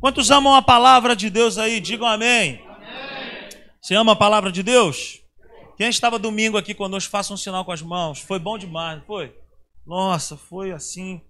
Quantos amam a palavra de Deus aí? Digam amém. Você ama a palavra de Deus? Quem estava domingo aqui conosco, faça um sinal com as mãos. Foi bom demais, foi? Nossa, foi assim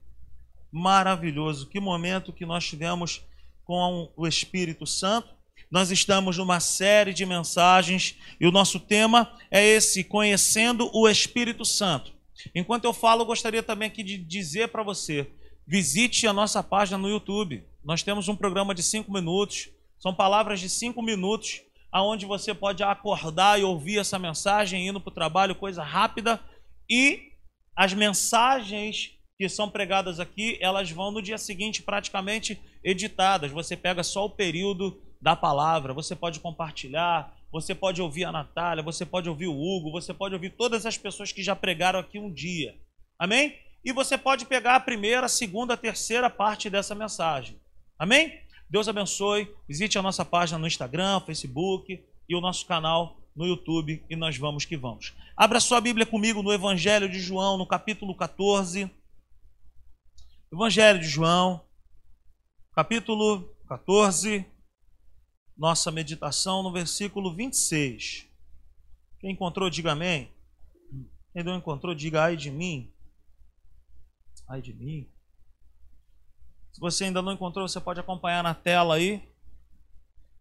maravilhoso. Que momento que nós tivemos com o Espírito Santo. Nós estamos numa série de mensagens e o nosso tema é esse: conhecendo o Espírito Santo. Enquanto eu falo, eu gostaria também aqui de dizer para você: visite a nossa página no YouTube. Nós temos um programa de cinco minutos, são palavras de cinco minutos, aonde você pode acordar e ouvir essa mensagem indo para o trabalho, coisa rápida. E as mensagens que são pregadas aqui, elas vão no dia seguinte praticamente editadas. Você pega só o período da palavra, você pode compartilhar, você pode ouvir a Natália, você pode ouvir o Hugo, você pode ouvir todas as pessoas que já pregaram aqui um dia. Amém? E você pode pegar a primeira, a segunda, a terceira parte dessa mensagem. Amém? Deus abençoe. Visite a nossa página no Instagram, Facebook e o nosso canal no YouTube e nós vamos que vamos. Abra sua Bíblia comigo no Evangelho de João, no capítulo 14. Evangelho de João, capítulo 14 nossa meditação no versículo 26. Quem encontrou, diga amém. Quem não encontrou, diga ai de mim. Ai de mim. Se você ainda não encontrou, você pode acompanhar na tela aí.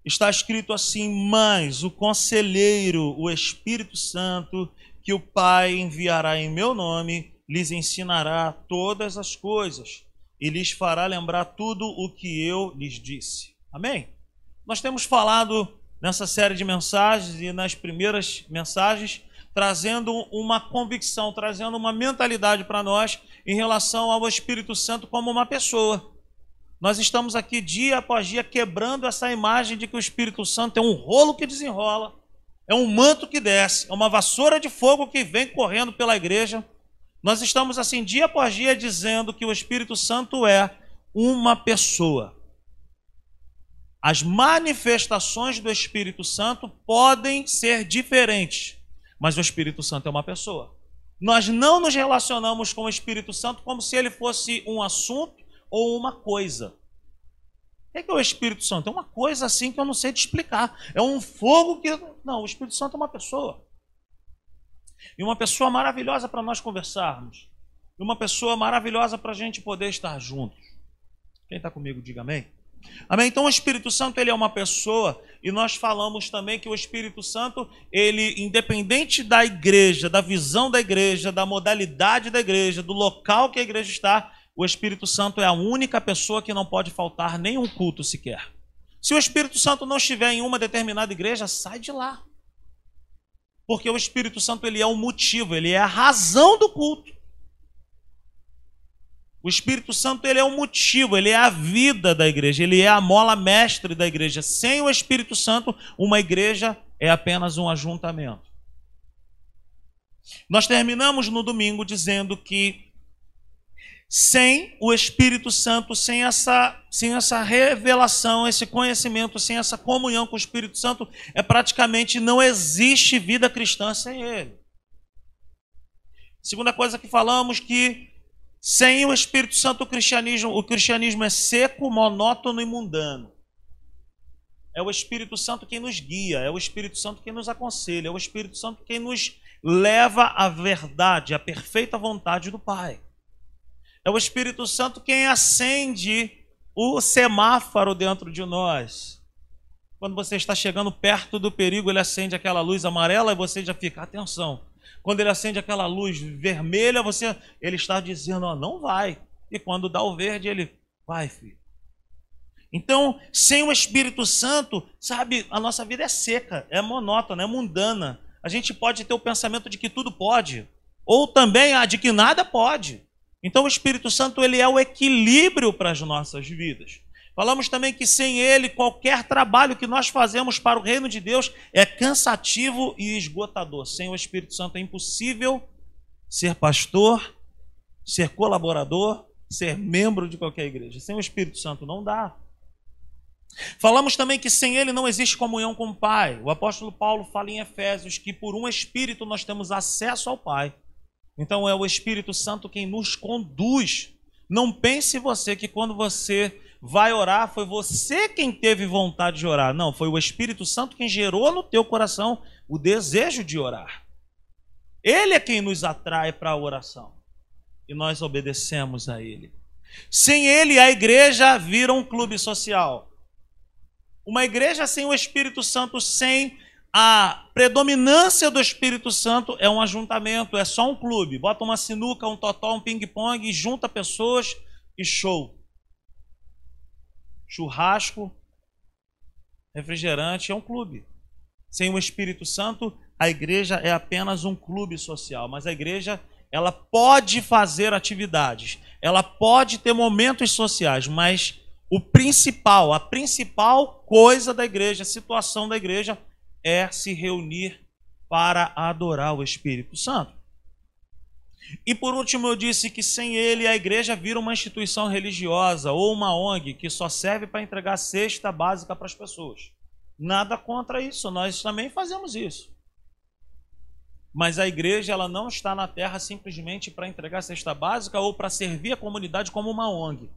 Está escrito assim: Mas o conselheiro, o Espírito Santo, que o Pai enviará em meu nome, lhes ensinará todas as coisas e lhes fará lembrar tudo o que eu lhes disse. Amém? Nós temos falado nessa série de mensagens e nas primeiras mensagens, trazendo uma convicção, trazendo uma mentalidade para nós em relação ao Espírito Santo como uma pessoa. Nós estamos aqui dia após dia quebrando essa imagem de que o Espírito Santo é um rolo que desenrola, é um manto que desce, é uma vassoura de fogo que vem correndo pela igreja. Nós estamos assim dia após dia dizendo que o Espírito Santo é uma pessoa. As manifestações do Espírito Santo podem ser diferentes, mas o Espírito Santo é uma pessoa. Nós não nos relacionamos com o Espírito Santo como se ele fosse um assunto ou uma coisa. O que é, o Espírito Santo? É uma coisa assim que eu não sei te explicar. É um fogo que. Não, o Espírito Santo é uma pessoa. E uma pessoa maravilhosa para nós conversarmos. E uma pessoa maravilhosa para a gente poder estar juntos. Quem está comigo, diga amém. Amém? Então o Espírito Santo ele é uma pessoa e nós falamos também que o Espírito Santo, ele independente da igreja, da visão da igreja, da modalidade da igreja, do local que a igreja está, o Espírito Santo é a única pessoa que não pode faltar nenhum culto sequer. Se o Espírito Santo não estiver em uma determinada igreja, sai de lá. Porque o Espírito Santo ele é o motivo, ele é a razão do culto. O Espírito Santo ele é o motivo, ele é a vida da igreja, ele é a mola mestre da igreja. Sem o Espírito Santo, uma igreja é apenas um ajuntamento. Nós terminamos no domingo dizendo que sem o Espírito Santo, sem essa, sem essa revelação, esse conhecimento, sem essa comunhão com o Espírito Santo, é praticamente não existe vida cristã sem ele. Segunda coisa que falamos que sem o Espírito Santo, o cristianismo, o cristianismo é seco, monótono e mundano. É o Espírito Santo quem nos guia, é o Espírito Santo quem nos aconselha, é o Espírito Santo quem nos leva à verdade, à perfeita vontade do Pai. É o Espírito Santo quem acende o semáforo dentro de nós. Quando você está chegando perto do perigo, ele acende aquela luz amarela e você já fica, atenção, quando ele acende aquela luz vermelha, você, ele está dizendo, ó, não vai. E quando dá o verde, ele vai, filho. Então, sem o Espírito Santo, sabe, a nossa vida é seca, é monótona, é mundana. A gente pode ter o pensamento de que tudo pode, ou também a de que nada pode. Então, o Espírito Santo ele é o equilíbrio para as nossas vidas. Falamos também que sem ele, qualquer trabalho que nós fazemos para o reino de Deus é cansativo e esgotador. Sem o Espírito Santo é impossível ser pastor, ser colaborador, ser membro de qualquer igreja. Sem o Espírito Santo não dá. Falamos também que sem ele não existe comunhão com o Pai. O apóstolo Paulo fala em Efésios que por um Espírito nós temos acesso ao Pai. Então é o Espírito Santo quem nos conduz. Não pense você que quando você vai orar, foi você quem teve vontade de orar. Não, foi o Espírito Santo quem gerou no teu coração o desejo de orar. Ele é quem nos atrai para a oração. E nós obedecemos a ele. Sem ele, a igreja vira um clube social. Uma igreja sem o Espírito Santo, sem a predominância do Espírito Santo, é um ajuntamento, é só um clube. Bota uma sinuca, um totó, um ping-pong, junta pessoas e show churrasco, refrigerante, é um clube. Sem o Espírito Santo, a igreja é apenas um clube social, mas a igreja ela pode fazer atividades, ela pode ter momentos sociais, mas o principal, a principal coisa da igreja, a situação da igreja é se reunir para adorar o Espírito Santo. E por último, eu disse que sem ele a igreja vira uma instituição religiosa ou uma ONG que só serve para entregar cesta básica para as pessoas. Nada contra isso, nós também fazemos isso. Mas a igreja ela não está na terra simplesmente para entregar cesta básica ou para servir a comunidade como uma ONG.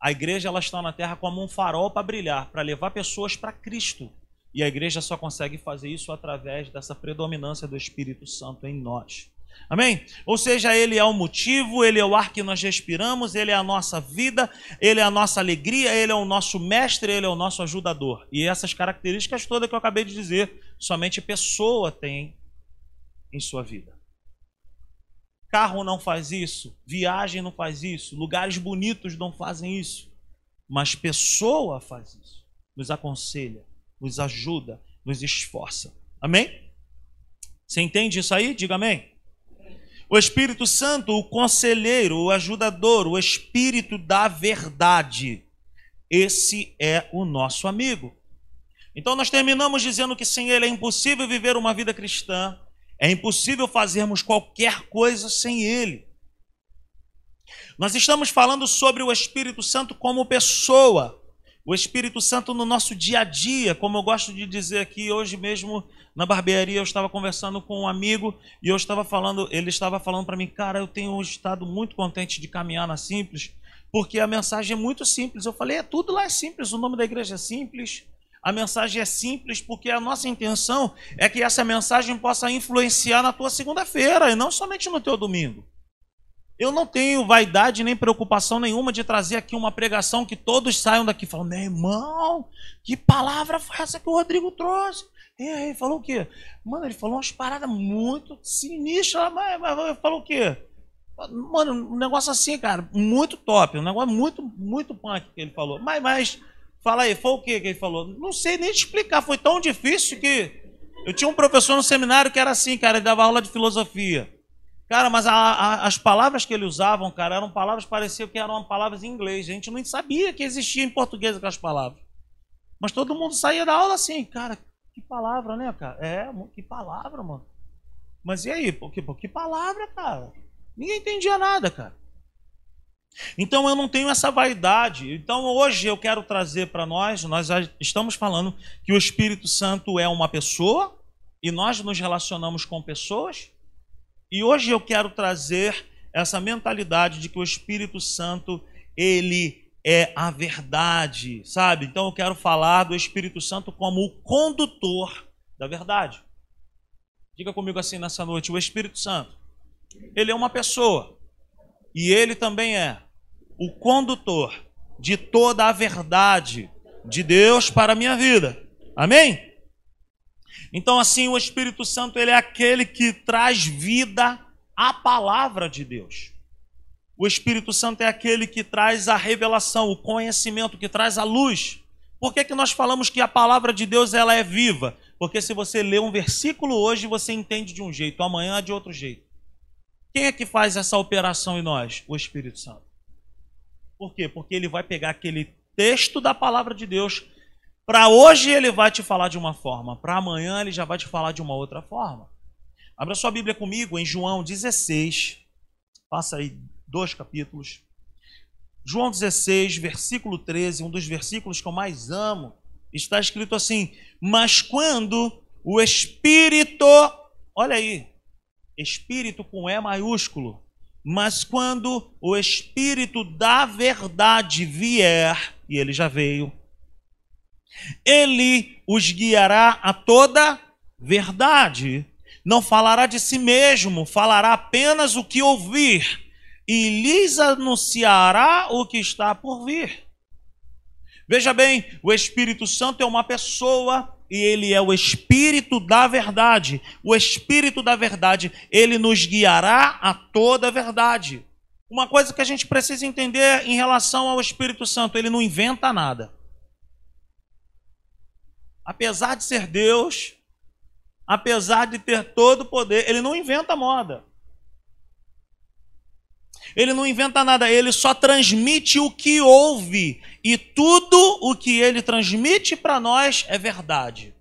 A igreja ela está na terra como um farol para brilhar, para levar pessoas para Cristo. E a igreja só consegue fazer isso através dessa predominância do Espírito Santo em nós. Amém? Ou seja, Ele é o motivo, Ele é o ar que nós respiramos, Ele é a nossa vida, Ele é a nossa alegria, Ele é o nosso mestre, Ele é o nosso ajudador. E essas características todas que eu acabei de dizer, somente pessoa tem em sua vida. Carro não faz isso, viagem não faz isso, lugares bonitos não fazem isso, mas pessoa faz isso. Nos aconselha, nos ajuda, nos esforça. Amém? Você entende isso aí? Diga amém. O Espírito Santo, o conselheiro, o ajudador, o Espírito da verdade. Esse é o nosso amigo. Então nós terminamos dizendo que sem ele é impossível viver uma vida cristã, é impossível fazermos qualquer coisa sem ele. Nós estamos falando sobre o Espírito Santo como pessoa, o Espírito Santo no nosso dia a dia, como eu gosto de dizer aqui hoje mesmo na barbearia, eu estava conversando com um amigo e eu estava falando, ele estava falando para mim, cara, eu tenho estado muito contente de caminhar na Simples, porque a mensagem é muito simples. Eu falei, é tudo lá é simples, o nome da igreja é simples, a mensagem é simples, porque a nossa intenção é que essa mensagem possa influenciar na tua segunda-feira e não somente no teu domingo. Eu não tenho vaidade nem preocupação nenhuma de trazer aqui uma pregação que todos saiam daqui falando, meu irmão, que palavra foi essa que o Rodrigo trouxe? E aí, falou o quê? Mano, ele falou umas paradas muito sinistras, mas, mas falou o quê? Mano, um negócio assim, cara, muito top, um negócio muito, muito punk que ele falou. Mas, mas, fala aí, foi o quê que ele falou? Não sei nem te explicar, foi tão difícil que eu tinha um professor no seminário que era assim, cara, ele dava aula de filosofia. Cara, mas a, a, as palavras que ele usavam, cara, eram palavras pareciam que eram palavras em inglês. A gente não sabia que existia em português aquelas palavras. Mas todo mundo saía da aula assim, cara, que palavra, né, cara? É, que palavra, mano. Mas e aí? Pô, que, pô, que palavra, cara? Ninguém entendia nada, cara. Então eu não tenho essa vaidade. Então hoje eu quero trazer para nós, nós estamos falando que o Espírito Santo é uma pessoa e nós nos relacionamos com pessoas. E hoje eu quero trazer essa mentalidade de que o Espírito Santo, ele é a verdade, sabe? Então eu quero falar do Espírito Santo como o condutor da verdade. Diga comigo assim nessa noite: o Espírito Santo, ele é uma pessoa e ele também é o condutor de toda a verdade de Deus para a minha vida. Amém? Então, assim, o Espírito Santo ele é aquele que traz vida à palavra de Deus. O Espírito Santo é aquele que traz a revelação, o conhecimento, que traz a luz. Por que, que nós falamos que a palavra de Deus ela é viva? Porque se você lê um versículo hoje, você entende de um jeito, amanhã de outro jeito. Quem é que faz essa operação em nós? O Espírito Santo. Por quê? Porque ele vai pegar aquele texto da palavra de Deus para hoje ele vai te falar de uma forma, para amanhã ele já vai te falar de uma outra forma. Abra sua Bíblia comigo em João 16. Passa aí dois capítulos. João 16, versículo 13, um dos versículos que eu mais amo, está escrito assim: Mas quando o Espírito, olha aí, Espírito com E maiúsculo. Mas quando o Espírito da verdade vier, e ele já veio, ele os guiará a toda verdade. Não falará de si mesmo, falará apenas o que ouvir, e lhes anunciará o que está por vir. Veja bem, o Espírito Santo é uma pessoa e ele é o Espírito da verdade. O Espírito da verdade, ele nos guiará a toda a verdade. Uma coisa que a gente precisa entender em relação ao Espírito Santo, ele não inventa nada. Apesar de ser Deus, apesar de ter todo o poder, ele não inventa moda. Ele não inventa nada, ele só transmite o que ouve. E tudo o que ele transmite para nós é verdade.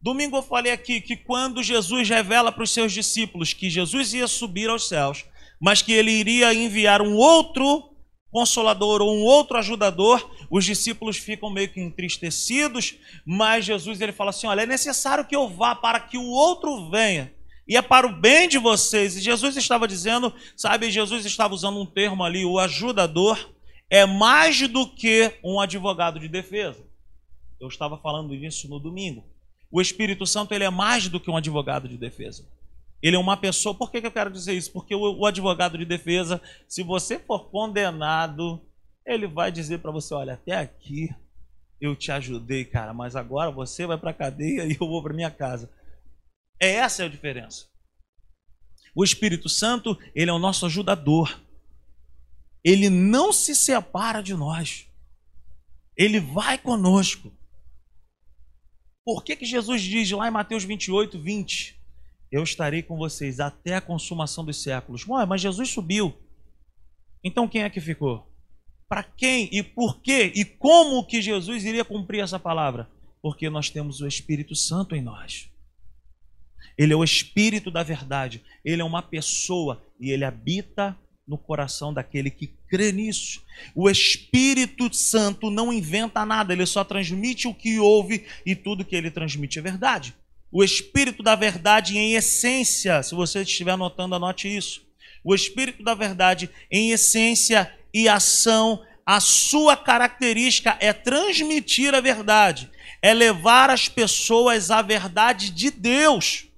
Domingo eu falei aqui que quando Jesus revela para os seus discípulos que Jesus ia subir aos céus, mas que ele iria enviar um outro consolador ou um outro ajudador, os discípulos ficam meio que entristecidos, mas Jesus ele fala assim: "Olha, é necessário que eu vá para que o outro venha" e é para o bem de vocês. E Jesus estava dizendo, sabe, Jesus estava usando um termo ali, o ajudador é mais do que um advogado de defesa. Eu estava falando isso no domingo. O Espírito Santo ele é mais do que um advogado de defesa. Ele é uma pessoa. Por que, eu quero dizer isso? Porque o, o advogado de defesa, se você for condenado, ele vai dizer para você: olha, até aqui eu te ajudei, cara, mas agora você vai para a cadeia e eu vou para minha casa. É essa a diferença. O Espírito Santo, ele é o nosso ajudador. Ele não se separa de nós. Ele vai conosco. Por que, que Jesus diz lá em Mateus 28, 20? Eu estarei com vocês até a consumação dos séculos. Ué, mas Jesus subiu. Então quem é que ficou? Para quem e por quê e como que Jesus iria cumprir essa palavra? Porque nós temos o Espírito Santo em nós. Ele é o Espírito da verdade. Ele é uma pessoa e ele habita no coração daquele que crê nisso. O Espírito Santo não inventa nada, ele só transmite o que ouve e tudo que ele transmite é verdade. O Espírito da verdade, em essência, se você estiver anotando, anote isso. O Espírito da verdade, em essência e ação, a sua característica é transmitir a verdade, é levar as pessoas à verdade de Deus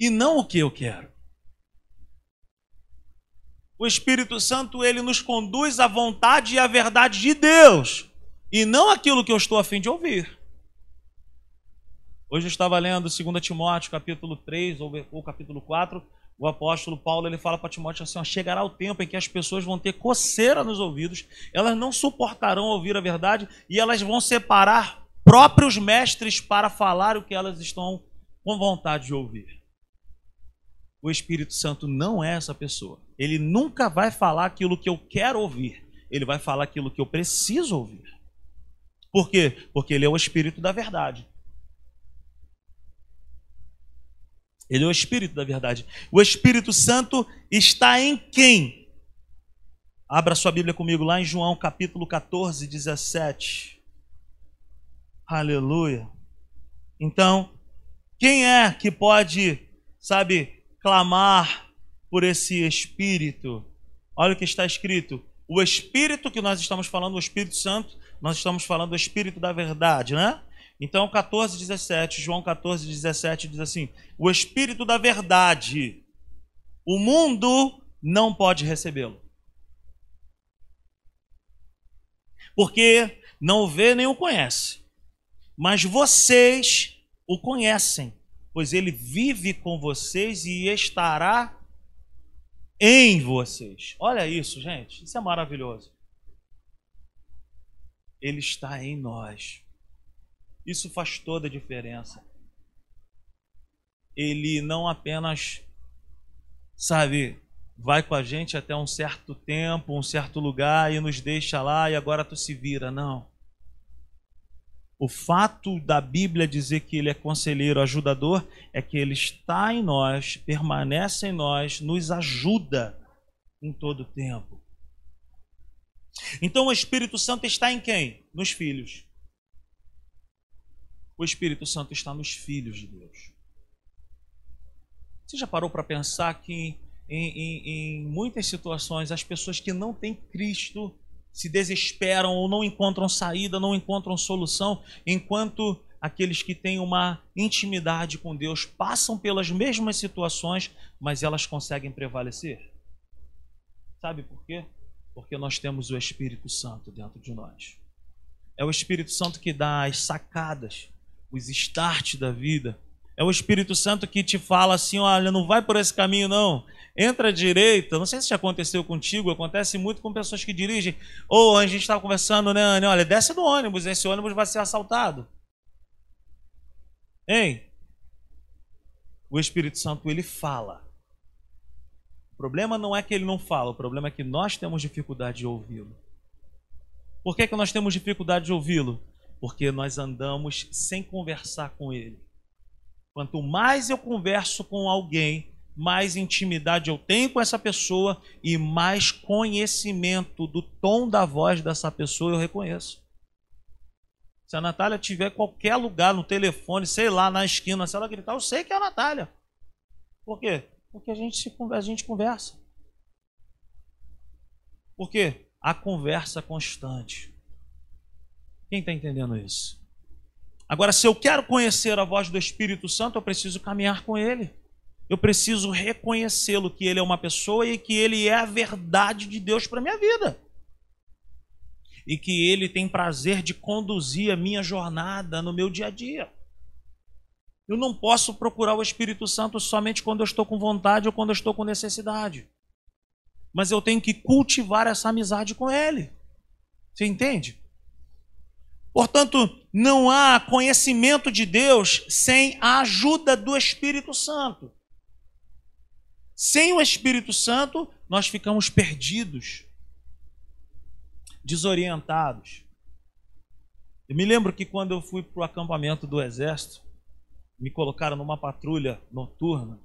e não o que eu quero. O Espírito Santo, ele nos conduz à vontade e à verdade de Deus, e não aquilo que eu estou a fim de ouvir. Hoje eu estava lendo 2 Timóteo, capítulo 3 ou, ou capítulo 4, o apóstolo Paulo ele fala para Timóteo assim: ó, chegará o tempo em que as pessoas vão ter coceira nos ouvidos, elas não suportarão ouvir a verdade e elas vão separar próprios mestres para falar o que elas estão com vontade de ouvir o Espírito Santo não é essa pessoa. Ele nunca vai falar aquilo que eu quero ouvir. Ele vai falar aquilo que eu preciso ouvir. Por quê? Porque ele é o Espírito da verdade. Ele é o Espírito da verdade. O Espírito Santo está em quem? Abra sua Bíblia comigo lá em João capítulo 14, 17. Aleluia. Então, quem é que pode, sabe, clamar por esse Espírito. Olha o que está escrito. O Espírito que nós estamos falando, o Espírito Santo, nós estamos falando do Espírito da verdade, né? Então, 14, 17, João 14, 17 diz assim: O Espírito da verdade, o mundo não pode recebê-lo. Porque não o vê nem o conhece. Mas vocês o conhecem, pois ele vive com vocês e estará em vocês. Olha isso, gente, isso é maravilhoso. Ele está em nós. Isso faz toda a diferença. Ele não apenas, sabe, vai com a gente até um certo tempo, um certo lugar e nos deixa lá e agora tu se vira. Não. O fato da Bíblia dizer que ele é conselheiro, ajudador, é que ele está em nós, permanece em nós, nos ajuda em todo o tempo. Então o Espírito Santo está em quem? Nos filhos. O Espírito Santo está nos filhos de Deus. Você já parou para pensar que em, em, em, muitas situações as pessoas que não têm Cristo se desesperam ou não encontram saída, não encontram solução, enquanto aqueles que têm uma intimidade com Deus passam pelas mesmas situações, mas elas conseguem prevalecer? Sabe por quê? Porque nós temos o Espírito Santo dentro de nós. É o Espírito Santo que dá as sacadas, os starts da vida. É o Espírito Santo que te fala assim: olha, não vai por esse caminho, não. Entra à direita. Não sei se já aconteceu contigo, acontece muito com pessoas que dirigem. Ou a gente estava conversando, né, Anne? Olha, desce do ônibus, esse ônibus vai ser assaltado. Hein? O Espírito Santo, ele fala. O problema não é que ele não fala, o problema é que nós temos dificuldade de ouvi-lo. Por que, que nós temos dificuldade de ouvi-lo? Porque nós andamos sem conversar com ele. Quanto mais eu converso com alguém, mais intimidade eu tenho com essa pessoa e mais conhecimento do tom da voz dessa pessoa eu reconheço. Se a Natália tiver qualquer lugar no telefone, sei lá, na esquina, se ela gritar, eu sei que é a Natália. Por quê? Porque a gente, se, a gente conversa. Por quê? A conversa constante. Quem está entendendo isso? Agora, se eu quero conhecer a voz do Espírito Santo, eu preciso caminhar com Ele. Eu preciso reconhecê-lo, que Ele é uma pessoa e que Ele é a verdade de Deus para a minha vida e que Ele tem prazer de conduzir a minha jornada no meu dia a dia. Eu não posso procurar o Espírito Santo somente quando eu estou com vontade ou quando eu estou com necessidade. Mas eu tenho que cultivar essa amizade com Ele. Você entende? Portanto, não há conhecimento de Deus sem a ajuda do Espírito Santo. Sem o Espírito Santo, nós ficamos perdidos desorientados. Eu me lembro que quando eu fui para o acampamento do exército, me colocaram numa patrulha noturna,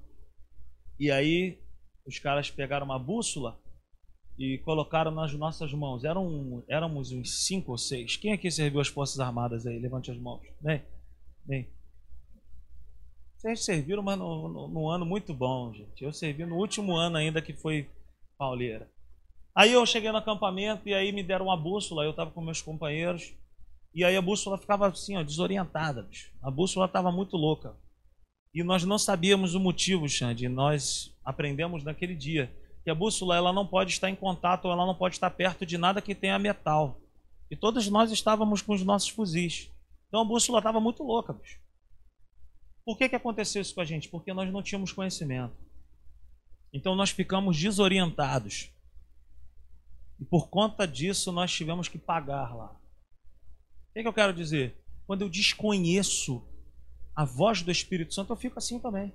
e aí os caras pegaram uma bússola e colocaram nas nossas mãos. Eram, éramos uns cinco ou seis. Quem aqui serviu as Forças Armadas aí? Levante as mãos. Vem, vem. Vocês serviram, mas num ano muito bom, gente. Eu servi no último ano ainda que foi pauleira. Aí eu cheguei no acampamento e aí me deram uma bússola, eu estava com meus companheiros, e aí a bússola ficava assim, ó, desorientada. Bicho. A bússola estava muito louca. E nós não sabíamos o motivo, Xande. Nós aprendemos naquele dia que a bússola ela não pode estar em contato, ou ela não pode estar perto de nada que tenha metal. E todos nós estávamos com os nossos fuzis. Então a bússola estava muito louca, bicho. Por que, que aconteceu isso com a gente? Porque nós não tínhamos conhecimento. Então nós ficamos desorientados. E por conta disso nós tivemos que pagar lá. O que, que eu quero dizer? Quando eu desconheço a voz do Espírito Santo, eu fico assim também.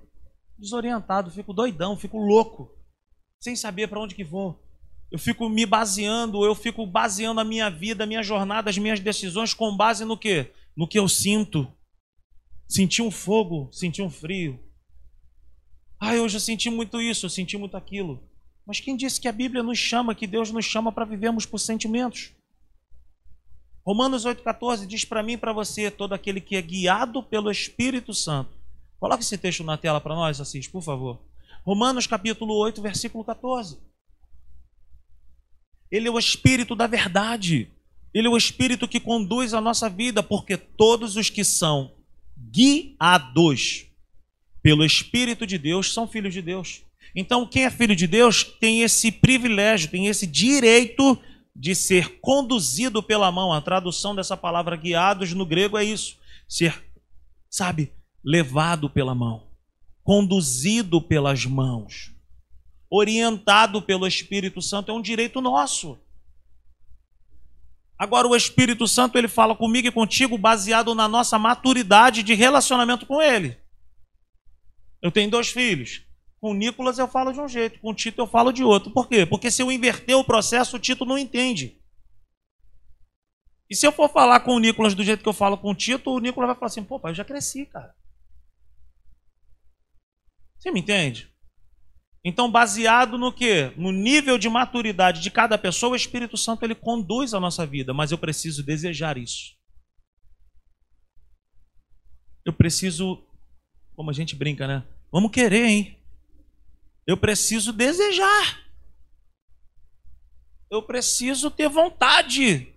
Desorientado, fico doidão, fico louco, sem saber para onde que vou. Eu fico me baseando, eu fico baseando a minha vida, a minha jornada, as minhas decisões com base no que? No que eu sinto. Senti um fogo, senti um frio. Ah, hoje eu senti muito isso, eu senti muito aquilo. Mas quem disse que a Bíblia nos chama, que Deus nos chama para vivermos por sentimentos? Romanos 8,14 diz para mim e para você: todo aquele que é guiado pelo Espírito Santo. Coloque esse texto na tela para nós, Assis, por favor. Romanos capítulo 8, versículo 14. Ele é o Espírito da verdade. Ele é o Espírito que conduz a nossa vida, porque todos os que são guiados pelo Espírito de Deus são filhos de Deus. Então, quem é filho de Deus tem esse privilégio, tem esse direito de ser conduzido pela mão. A tradução dessa palavra guiados no grego é isso: ser, sabe, levado pela mão, conduzido pelas mãos, orientado pelo Espírito Santo. É um direito nosso. Agora, o Espírito Santo ele fala comigo e contigo baseado na nossa maturidade de relacionamento com Ele. Eu tenho dois filhos. Com Nicolas eu falo de um jeito, com Tito eu falo de outro. Por quê? Porque se eu inverter o processo, o Tito não entende. E se eu for falar com o Nicolas do jeito que eu falo com o Tito, o Nicolas vai falar assim: pô, pai, eu já cresci, cara. Você me entende? Então, baseado no que? No nível de maturidade de cada pessoa, o Espírito Santo ele conduz a nossa vida, mas eu preciso desejar isso. eu preciso, como a gente brinca, né? Vamos querer, hein? Eu preciso desejar. Eu preciso ter vontade.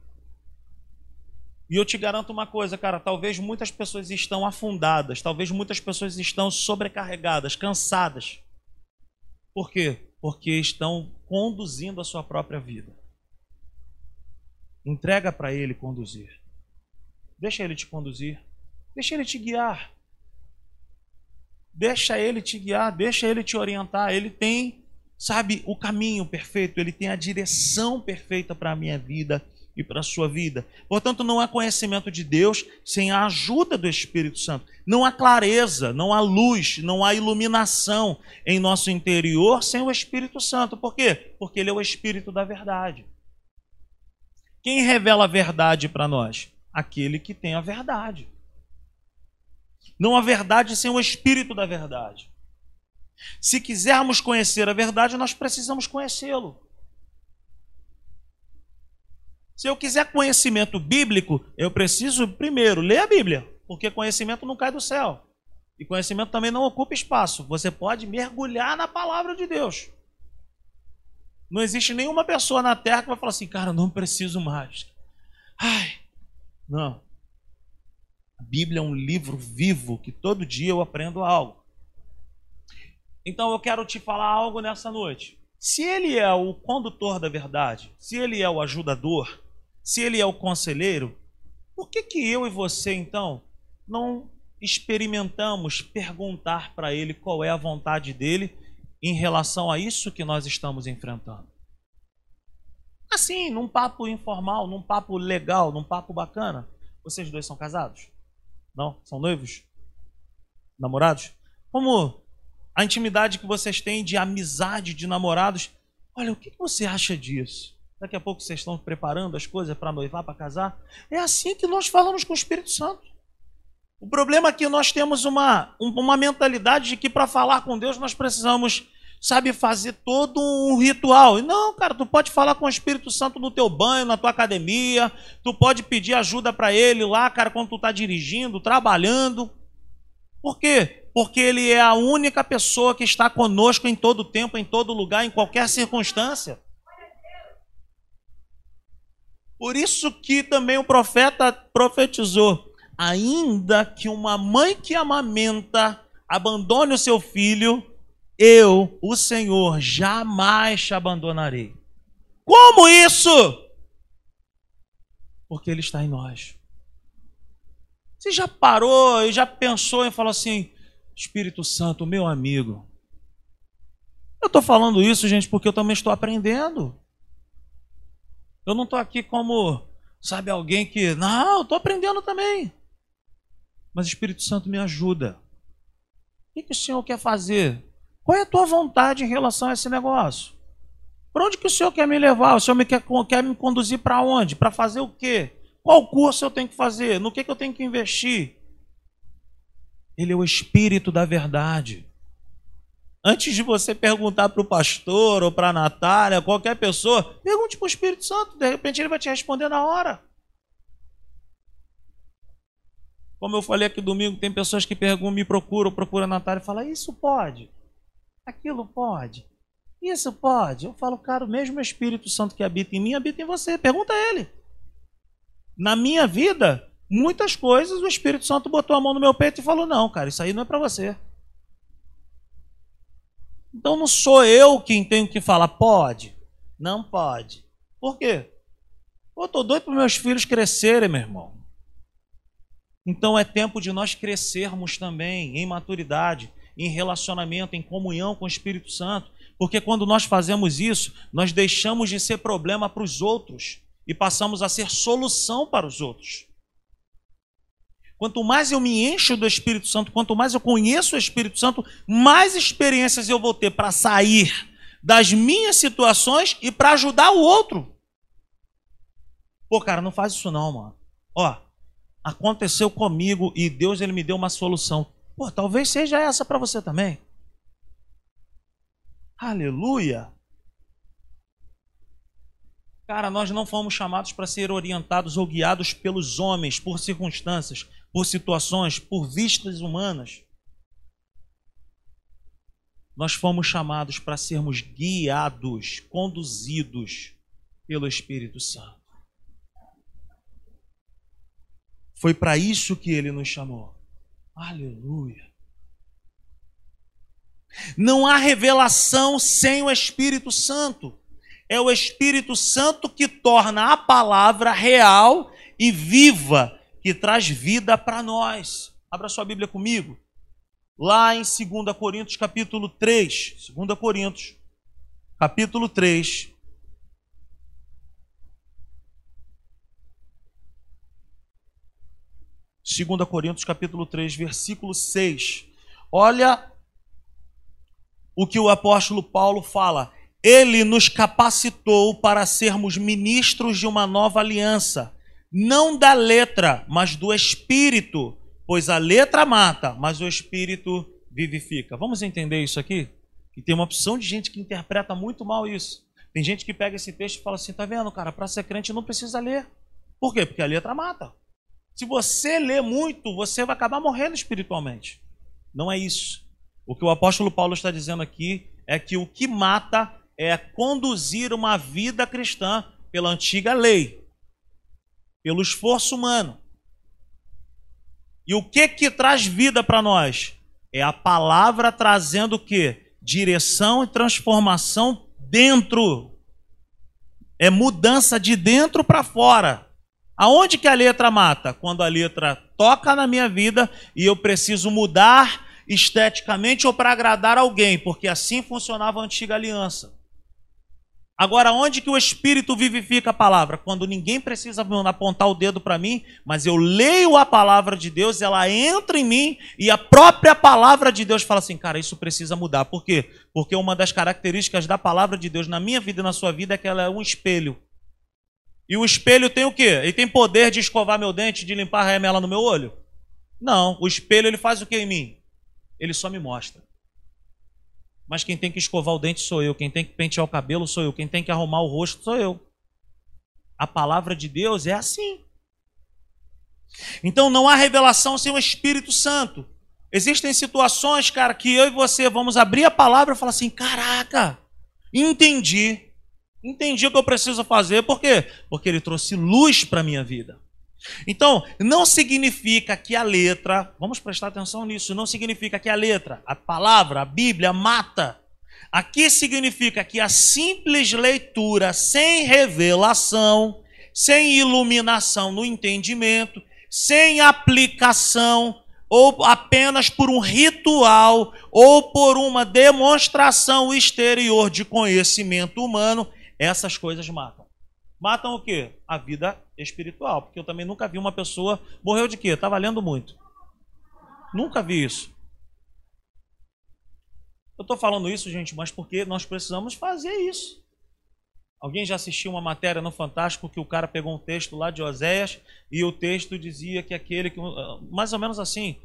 E eu te garanto uma coisa, cara, talvez muitas pessoas estão afundadas, talvez muitas pessoas estão sobrecarregadas, cansadas. Por quê? Porque estão conduzindo a sua própria vida. Entrega para ele conduzir. Deixa ele te conduzir. Deixa ele te guiar. Deixa ele te guiar, deixa ele te orientar. Ele tem, sabe, o caminho perfeito, ele tem a direção perfeita para a minha vida e para a sua vida. Portanto, não há conhecimento de Deus sem a ajuda do Espírito Santo. Não há clareza, não há luz, não há iluminação em nosso interior sem o Espírito Santo. Por quê? Porque ele é o Espírito da verdade. Quem revela a verdade para nós? Aquele que tem a verdade. Não há verdade sem o Espírito da verdade. Se quisermos conhecer a verdade, nós precisamos conhecê-lo. Se eu quiser conhecimento bíblico, eu preciso primeiro ler a Bíblia, porque conhecimento não cai do céu. E conhecimento também não ocupa espaço. Você pode mergulhar na palavra de Deus. Não existe nenhuma pessoa na terra que vai falar assim, cara, não preciso mais. Ai, não. A Bíblia é um livro vivo que todo dia eu aprendo algo. Então eu quero te falar algo nessa noite. Se ele é o condutor da verdade, se ele é o ajudador, se ele é o conselheiro, por que, que eu e você, então, não experimentamos perguntar para ele qual é a vontade dele em relação a isso que nós estamos enfrentando? Assim, num papo informal, num papo legal, num papo bacana. Vocês dois são casados? Não? São noivos? Namorados? Como a intimidade que vocês têm de amizade de namorados. Olha, o que você acha disso? Daqui a pouco vocês estão preparando as coisas para noivar, para casar. É assim que nós falamos com o Espírito Santo. O problema é que nós temos uma, uma mentalidade de que para falar com Deus nós precisamos, sabe, fazer todo um ritual. E não, cara, tu pode falar com o Espírito Santo no teu banho, na tua academia, tu pode pedir ajuda para ele lá, cara, quando tu está dirigindo, trabalhando. Por quê? Porque ele é a única pessoa que está conosco em todo tempo, em todo lugar, em qualquer circunstância. Por isso que também o profeta profetizou: ainda que uma mãe que amamenta abandone o seu filho, eu, o Senhor, jamais te abandonarei. Como isso? Porque Ele está em nós. Você já parou e já pensou e falou assim: Espírito Santo, meu amigo. Eu estou falando isso, gente, porque eu também estou aprendendo. Eu não estou aqui como, sabe, alguém que. Não, estou aprendendo também. Mas o Espírito Santo me ajuda. O que, que o Senhor quer fazer? Qual é a tua vontade em relação a esse negócio? Para onde que o Senhor quer me levar? O Senhor me quer, quer me conduzir para onde? Para fazer o quê? Qual curso eu tenho que fazer? No que, que eu tenho que investir? Ele é o Espírito da verdade. Antes de você perguntar para o pastor ou para a Natália, qualquer pessoa, pergunte para o Espírito Santo, de repente ele vai te responder na hora. Como eu falei aqui domingo, tem pessoas que perguntam, me procuram, procuram a Natália e falam: Isso pode, aquilo pode, isso pode. Eu falo, cara, o mesmo Espírito Santo que habita em mim habita em você. Pergunta a ele. Na minha vida, muitas coisas o Espírito Santo botou a mão no meu peito e falou: Não, cara, isso aí não é para você. Então não sou eu quem tenho que falar, pode? Não pode. Por quê? Eu estou doido para meus filhos crescerem, meu irmão. Então é tempo de nós crescermos também em maturidade, em relacionamento, em comunhão com o Espírito Santo. Porque quando nós fazemos isso, nós deixamos de ser problema para os outros e passamos a ser solução para os outros. Quanto mais eu me encho do Espírito Santo, quanto mais eu conheço o Espírito Santo, mais experiências eu vou ter para sair das minhas situações e para ajudar o outro. Pô, cara, não faz isso não, mano. Ó, aconteceu comigo e Deus ele me deu uma solução. Pô, talvez seja essa para você também. Aleluia. Cara, nós não fomos chamados para ser orientados ou guiados pelos homens, por circunstâncias. Por situações, por vistas humanas. Nós fomos chamados para sermos guiados, conduzidos pelo Espírito Santo. Foi para isso que ele nos chamou. Aleluia. Não há revelação sem o Espírito Santo. É o Espírito Santo que torna a palavra real e viva, que traz vida para nós. Abra sua Bíblia comigo. Lá em 2 Coríntios, capítulo 3. 2 Coríntios, capítulo 3. 2 Coríntios capítulo 3, versículo 6. Olha o que o apóstolo Paulo fala. Ele nos capacitou para sermos ministros de uma nova aliança, não da letra, mas do espírito, pois a letra mata, mas o espírito vivifica. Vamos entender isso aqui? E tem uma opção de gente que interpreta muito mal isso. Tem gente que pega esse texto e fala assim: tá vendo, cara, para ser crente não precisa ler. Por quê? Porque a letra mata. Se você lê muito, você vai acabar morrendo espiritualmente. Não é isso. O que o apóstolo Paulo está dizendo aqui é que o que mata é conduzir uma vida cristã pela antiga lei, pelo esforço humano. E o que que traz vida para nós? É a palavra trazendo o que? Direção e transformação dentro. É mudança de dentro para fora. Aonde que a letra mata? Quando a letra toca na minha vida e eu preciso mudar esteticamente ou para agradar alguém, porque assim funcionava a antiga aliança. Agora, onde que o Espírito vivifica a palavra? Quando ninguém precisa apontar o dedo para mim, mas eu leio a palavra de Deus, ela entra em mim e a própria palavra de Deus fala assim, cara, isso precisa mudar. Por quê? Porque uma das características da palavra de Deus na minha vida e na sua vida é que ela é um espelho. E o espelho tem o quê? Ele tem poder de escovar meu dente, de limpar a remela no meu olho? Não, o espelho ele faz o que em mim? Ele só me mostra. Mas quem tem que escovar o dente sou eu, quem tem que pentear o cabelo sou eu, quem tem que arrumar o rosto sou eu. A palavra de Deus é assim. Então não há revelação sem o Espírito Santo. Existem situações, cara, que eu e você vamos abrir a palavra e falar assim: caraca, entendi. Entendi o que eu preciso fazer, por quê? Porque ele trouxe luz para a minha vida. Então, não significa que a letra, vamos prestar atenção nisso, não significa que a letra, a palavra, a Bíblia mata. Aqui significa que a simples leitura sem revelação, sem iluminação no entendimento, sem aplicação, ou apenas por um ritual, ou por uma demonstração exterior de conhecimento humano, essas coisas matam. Matam o quê? A vida espiritual. Porque eu também nunca vi uma pessoa. Morreu de quê? Estava lendo muito. Nunca vi isso. Eu estou falando isso, gente, mas porque nós precisamos fazer isso. Alguém já assistiu uma matéria no Fantástico que o cara pegou um texto lá de Oséias e o texto dizia que aquele que. Mais ou menos assim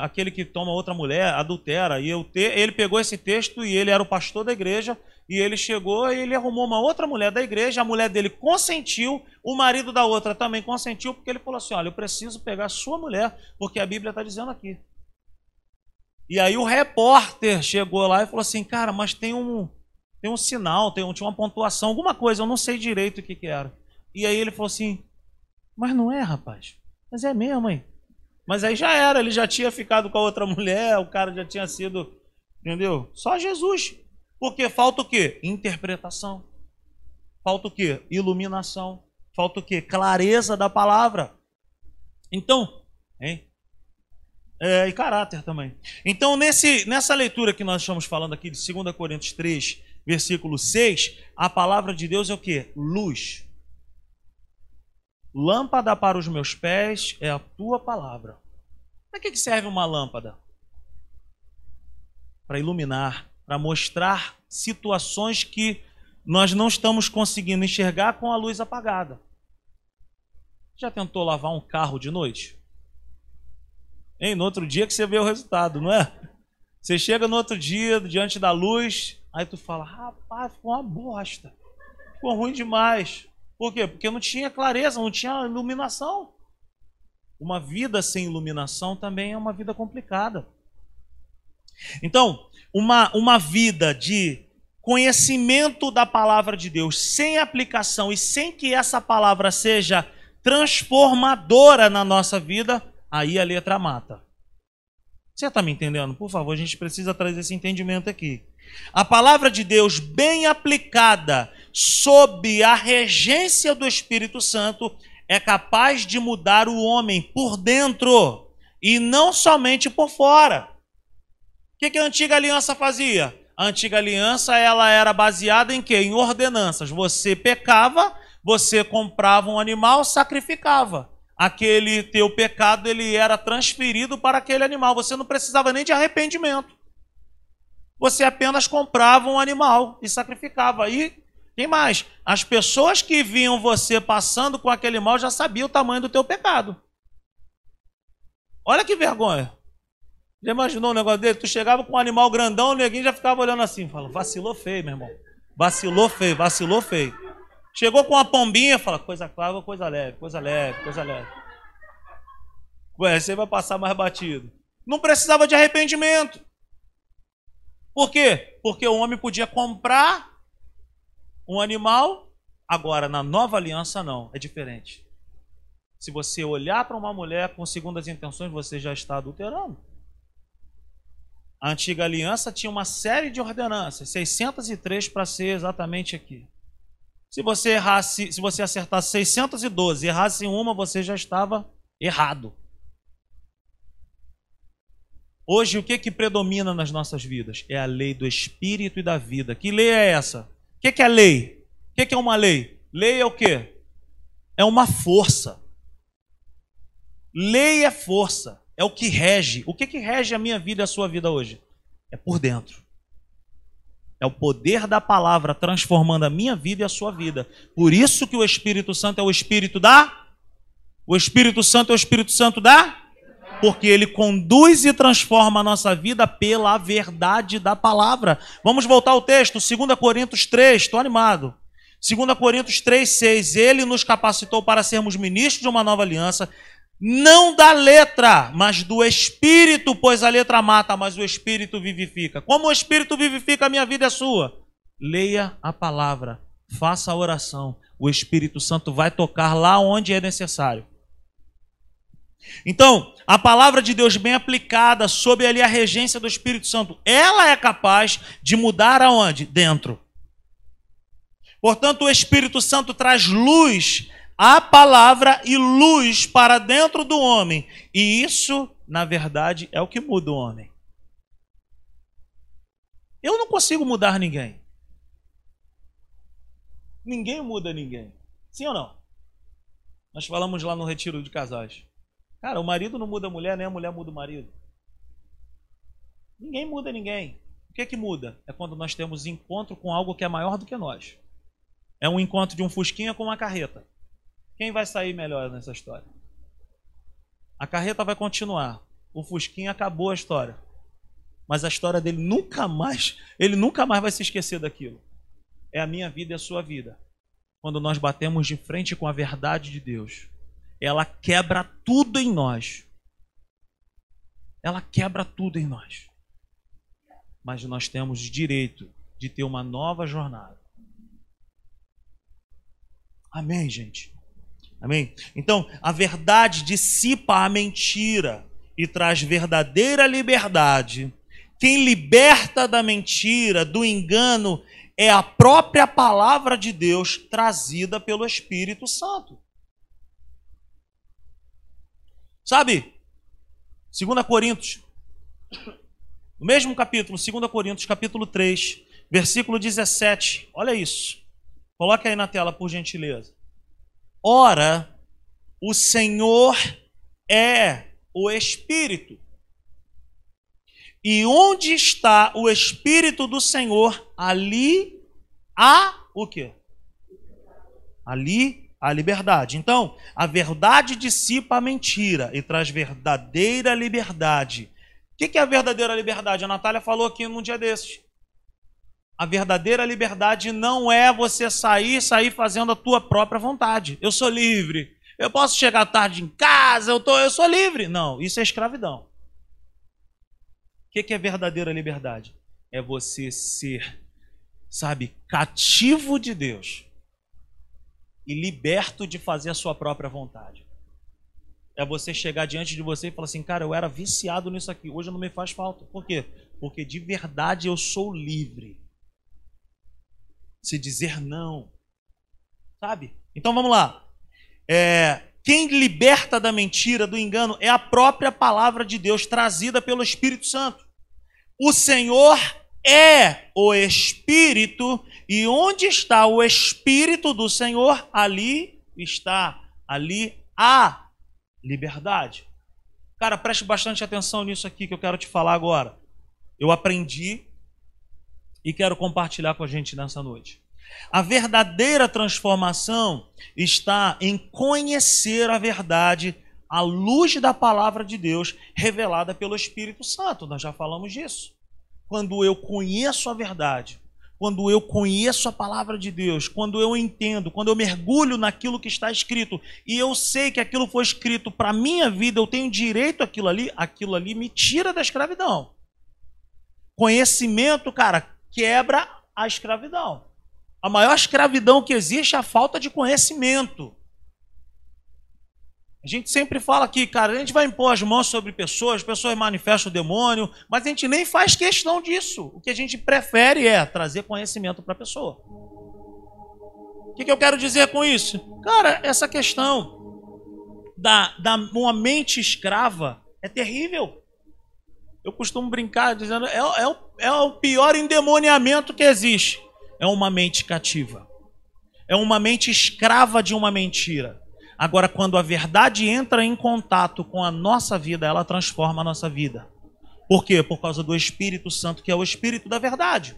aquele que toma outra mulher, adultera. E eu te, ele pegou esse texto e ele era o pastor da igreja. E ele chegou e ele arrumou uma outra mulher da igreja. A mulher dele consentiu, o marido da outra também consentiu, porque ele falou assim: Olha, eu preciso pegar sua mulher, porque a Bíblia está dizendo aqui. E aí o repórter chegou lá e falou assim: Cara, mas tem um, tem um sinal, tem um, tinha uma pontuação, alguma coisa, eu não sei direito o que, que era. E aí ele falou assim: Mas não é, rapaz. Mas é mesmo, hein? Mas aí já era, ele já tinha ficado com a outra mulher, o cara já tinha sido, entendeu? Só Jesus. Porque falta o quê? Interpretação. Falta o quê? Iluminação. Falta o quê? Clareza da palavra. Então, hein? É, e caráter também. Então, nesse, nessa leitura que nós estamos falando aqui de 2 Coríntios 3, versículo 6, a palavra de Deus é o quê? Luz. Lâmpada para os meus pés é a tua palavra. Para que serve uma lâmpada? Para iluminar, para mostrar situações que nós não estamos conseguindo enxergar com a luz apagada. Já tentou lavar um carro de noite? Hein? No outro dia que você vê o resultado, não é? Você chega no outro dia diante da luz, aí tu fala: rapaz, ficou uma bosta. Ficou ruim demais. Por quê? Porque não tinha clareza, não tinha iluminação. Uma vida sem iluminação também é uma vida complicada. Então, uma, uma vida de conhecimento da palavra de Deus sem aplicação e sem que essa palavra seja transformadora na nossa vida, aí a letra mata. Você está me entendendo? Por favor, a gente precisa trazer esse entendimento aqui. A palavra de Deus, bem aplicada sob a regência do Espírito Santo, é capaz de mudar o homem por dentro e não somente por fora. Que, que a antiga aliança fazia? A antiga aliança ela era baseada em quê? Em ordenanças. Você pecava, você comprava um animal, sacrificava. Aquele teu pecado ele era transferido para aquele animal. Você não precisava nem de arrependimento. Você apenas comprava um animal e sacrificava. E quem mais? As pessoas que viam você passando com aquele mal já sabiam o tamanho do teu pecado. Olha que vergonha. Já imaginou o negócio dele? Tu chegava com um animal grandão, o neguinho já ficava olhando assim, falando, vacilou feio, meu irmão. Vacilou feio, vacilou feio. Chegou com uma pombinha, fala, coisa clara, coisa leve, coisa leve, coisa leve. Ué, você vai passar mais batido. Não precisava de arrependimento. Por quê? Porque o homem podia comprar um animal, agora na nova aliança não, é diferente. Se você olhar para uma mulher com segundas intenções, você já está adulterando. A antiga aliança tinha uma série de ordenanças, 603 para ser exatamente aqui. Se você errasse, se você acertasse 612 e errasse uma, você já estava errado. Hoje, o que, que predomina nas nossas vidas? É a lei do espírito e da vida. Que lei é essa? O que, que é lei? O que, que é uma lei? Lei é o quê? É uma força. Lei é força. É o que rege. O que, que rege a minha vida e a sua vida hoje? É por dentro. É o poder da palavra transformando a minha vida e a sua vida. Por isso que o Espírito Santo é o Espírito da. O Espírito Santo é o Espírito Santo da porque ele conduz e transforma a nossa vida pela verdade da palavra. Vamos voltar ao texto, 2 Coríntios 3, estou animado. 2 Coríntios 3, 6. Ele nos capacitou para sermos ministros de uma nova aliança, não da letra, mas do Espírito, pois a letra mata, mas o Espírito vivifica. Como o Espírito vivifica, a minha vida é sua. Leia a palavra, faça a oração. O Espírito Santo vai tocar lá onde é necessário. Então, a palavra de Deus bem aplicada, sob ali a regência do Espírito Santo, ela é capaz de mudar aonde? Dentro. Portanto, o Espírito Santo traz luz à palavra e luz para dentro do homem. E isso, na verdade, é o que muda o homem. Eu não consigo mudar ninguém. Ninguém muda ninguém. Sim ou não? Nós falamos lá no retiro de casais. Cara, o marido não muda a mulher, nem a mulher muda o marido. Ninguém muda ninguém. O que é que muda? É quando nós temos encontro com algo que é maior do que nós. É um encontro de um fusquinha com uma carreta. Quem vai sair melhor nessa história? A carreta vai continuar. O fusquinha acabou a história. Mas a história dele nunca mais, ele nunca mais vai se esquecer daquilo. É a minha vida e a sua vida. Quando nós batemos de frente com a verdade de Deus ela quebra tudo em nós. Ela quebra tudo em nós. Mas nós temos direito de ter uma nova jornada. Amém, gente? Amém? Então, a verdade dissipa a mentira e traz verdadeira liberdade. Quem liberta da mentira, do engano, é a própria palavra de Deus trazida pelo Espírito Santo. Sabe? 2 Coríntios, no mesmo capítulo, 2 Coríntios, capítulo 3, versículo 17. Olha isso. Coloque aí na tela, por gentileza. Ora, o Senhor é o Espírito. E onde está o Espírito do Senhor, ali há o quê? Ali a liberdade. Então, a verdade dissipa a mentira e traz verdadeira liberdade. O que é a verdadeira liberdade? A Natália falou aqui num dia desses. A verdadeira liberdade não é você sair, sair fazendo a tua própria vontade. Eu sou livre, eu posso chegar tarde em casa, eu, tô, eu sou livre. Não, isso é escravidão. O que, que é verdadeira liberdade? É você ser, sabe, cativo de Deus e liberto de fazer a sua própria vontade. É você chegar diante de você e falar assim, cara, eu era viciado nisso aqui, hoje não me faz falta. Por quê? Porque de verdade eu sou livre. Se dizer não. Sabe? Então vamos lá. É, quem liberta da mentira, do engano, é a própria palavra de Deus trazida pelo Espírito Santo. O Senhor é o Espírito, e onde está o Espírito do Senhor, ali está, ali há liberdade. Cara, preste bastante atenção nisso aqui que eu quero te falar agora. Eu aprendi e quero compartilhar com a gente nessa noite. A verdadeira transformação está em conhecer a verdade à luz da palavra de Deus revelada pelo Espírito Santo. Nós já falamos disso. Quando eu conheço a verdade, quando eu conheço a palavra de Deus, quando eu entendo, quando eu mergulho naquilo que está escrito e eu sei que aquilo foi escrito para minha vida, eu tenho direito àquilo ali, aquilo ali me tira da escravidão. Conhecimento, cara, quebra a escravidão. A maior escravidão que existe é a falta de conhecimento. A gente sempre fala aqui, cara, a gente vai impor as mãos sobre pessoas, pessoas manifestam o demônio, mas a gente nem faz questão disso. O que a gente prefere é trazer conhecimento para a pessoa. O que, que, eu quero dizer com isso? Cara, essa questão da, da uma mente escrava é terrível. Eu costumo brincar dizendo, é, é, é o pior endemoniamento que existe é uma mente cativa. É uma mente escrava de uma mentira. Agora, quando a verdade entra em contato com a nossa vida, ela transforma a nossa vida. Por quê? Por causa do Espírito Santo, que é o Espírito da verdade.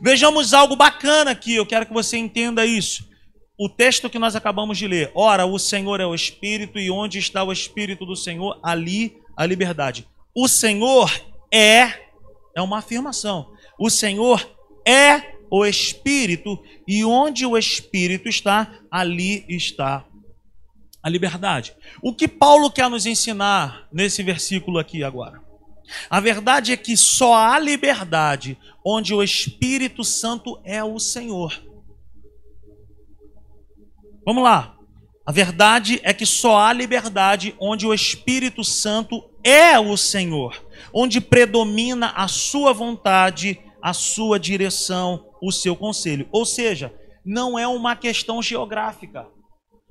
Vejamos algo bacana aqui, eu quero que você entenda isso. O texto que nós acabamos de ler. Ora, o Senhor é o Espírito, e onde está o Espírito do Senhor, ali a liberdade. O Senhor é, é uma afirmação. O Senhor é o Espírito, e onde o Espírito está, ali está a liberdade. O que Paulo quer nos ensinar nesse versículo aqui agora? A verdade é que só há liberdade onde o Espírito Santo é o Senhor. Vamos lá. A verdade é que só há liberdade onde o Espírito Santo é o Senhor, onde predomina a sua vontade, a sua direção, o seu conselho. Ou seja, não é uma questão geográfica.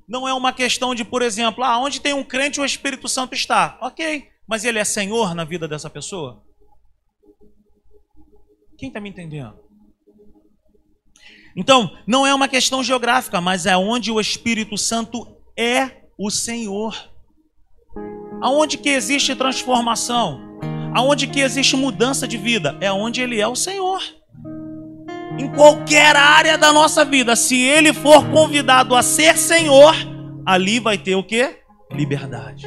Não é uma questão de, por exemplo, ah, onde tem um crente o Espírito Santo está. Ok, mas ele é Senhor na vida dessa pessoa? Quem está me entendendo? Então, não é uma questão geográfica, mas é onde o Espírito Santo é o Senhor. Aonde que existe transformação? Aonde que existe mudança de vida? É onde ele é o Senhor em qualquer área da nossa vida, se ele for convidado a ser Senhor, ali vai ter o que? Liberdade.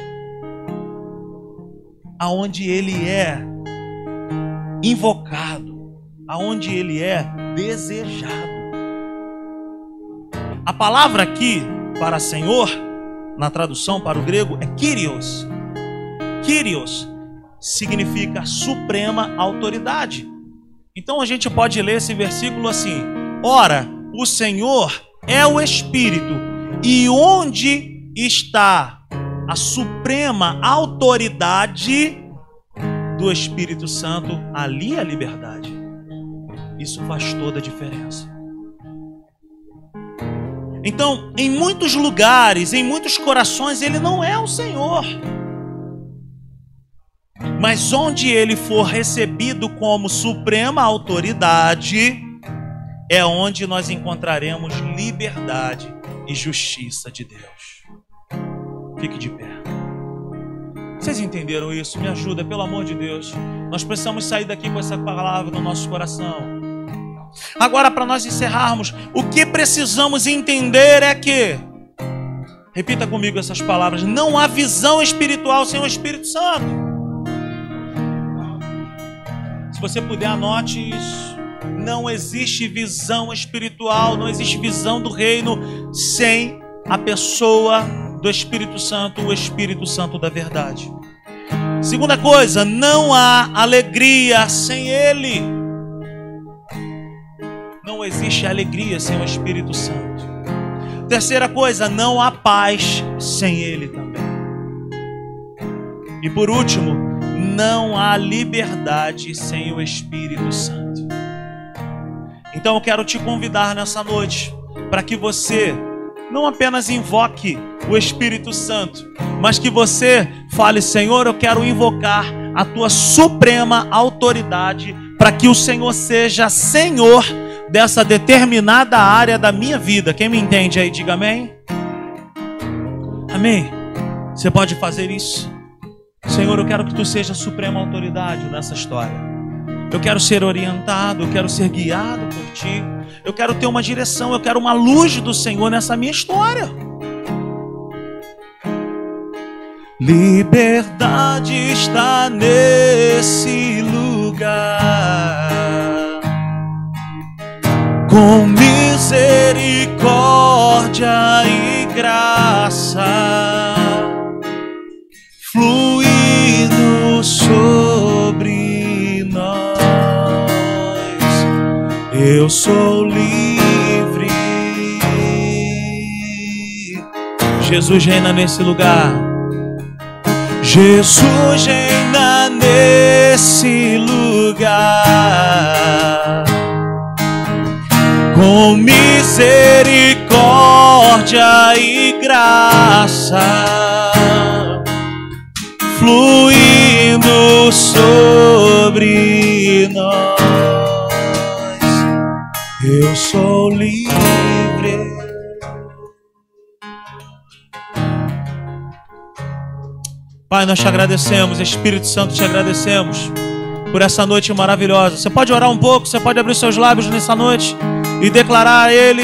Aonde ele é invocado, aonde ele é desejado. A palavra aqui para Senhor, na tradução para o grego, é Kyrios. Kyrios significa suprema autoridade. Então a gente pode ler esse versículo assim: Ora, o Senhor é o Espírito, e onde está a suprema autoridade do Espírito Santo, ali é a liberdade. Isso faz toda a diferença. Então, em muitos lugares, em muitos corações, ele não é o Senhor. Mas onde ele for recebido como suprema autoridade, é onde nós encontraremos liberdade e justiça de Deus. Fique de pé. Vocês entenderam isso? Me ajuda, pelo amor de Deus. Nós precisamos sair daqui com essa palavra no nosso coração. Agora, para nós encerrarmos, o que precisamos entender é que, repita comigo essas palavras: não há visão espiritual sem o Espírito Santo você puder, anote isso. Não existe visão espiritual, não existe visão do reino sem a pessoa do Espírito Santo, o Espírito Santo da verdade. Segunda coisa, não há alegria sem Ele. Não existe alegria sem o Espírito Santo. Terceira coisa, não há paz sem Ele também. E por último, não há liberdade sem o Espírito Santo. Então eu quero te convidar nessa noite para que você não apenas invoque o Espírito Santo, mas que você fale: Senhor, eu quero invocar a tua suprema autoridade para que o Senhor seja Senhor dessa determinada área da minha vida. Quem me entende aí, diga amém. Amém. Você pode fazer isso. Senhor, eu quero que tu seja a suprema autoridade nessa história. Eu quero ser orientado, eu quero ser guiado por ti. Eu quero ter uma direção, eu quero uma luz do Senhor nessa minha história. Liberdade está nesse lugar, com misericórdia e graça, Eu sou livre. Jesus reina nesse lugar. Jesus reina nesse lugar com misericórdia e graça fluindo sobre nós. Eu sou livre. Pai, nós te agradecemos, Espírito Santo, te agradecemos por essa noite maravilhosa. Você pode orar um pouco, você pode abrir seus lábios nessa noite e declarar a Ele.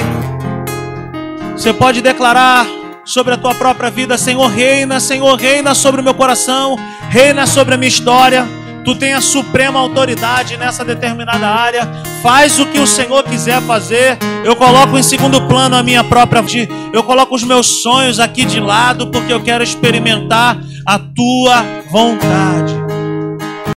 Você pode declarar sobre a tua própria vida: Senhor, reina, Senhor, reina sobre o meu coração, reina sobre a minha história. Tu tem a suprema autoridade nessa determinada área. Faz o que o Senhor quiser fazer. Eu coloco em segundo plano a minha própria vida. Eu coloco os meus sonhos aqui de lado porque eu quero experimentar a tua vontade.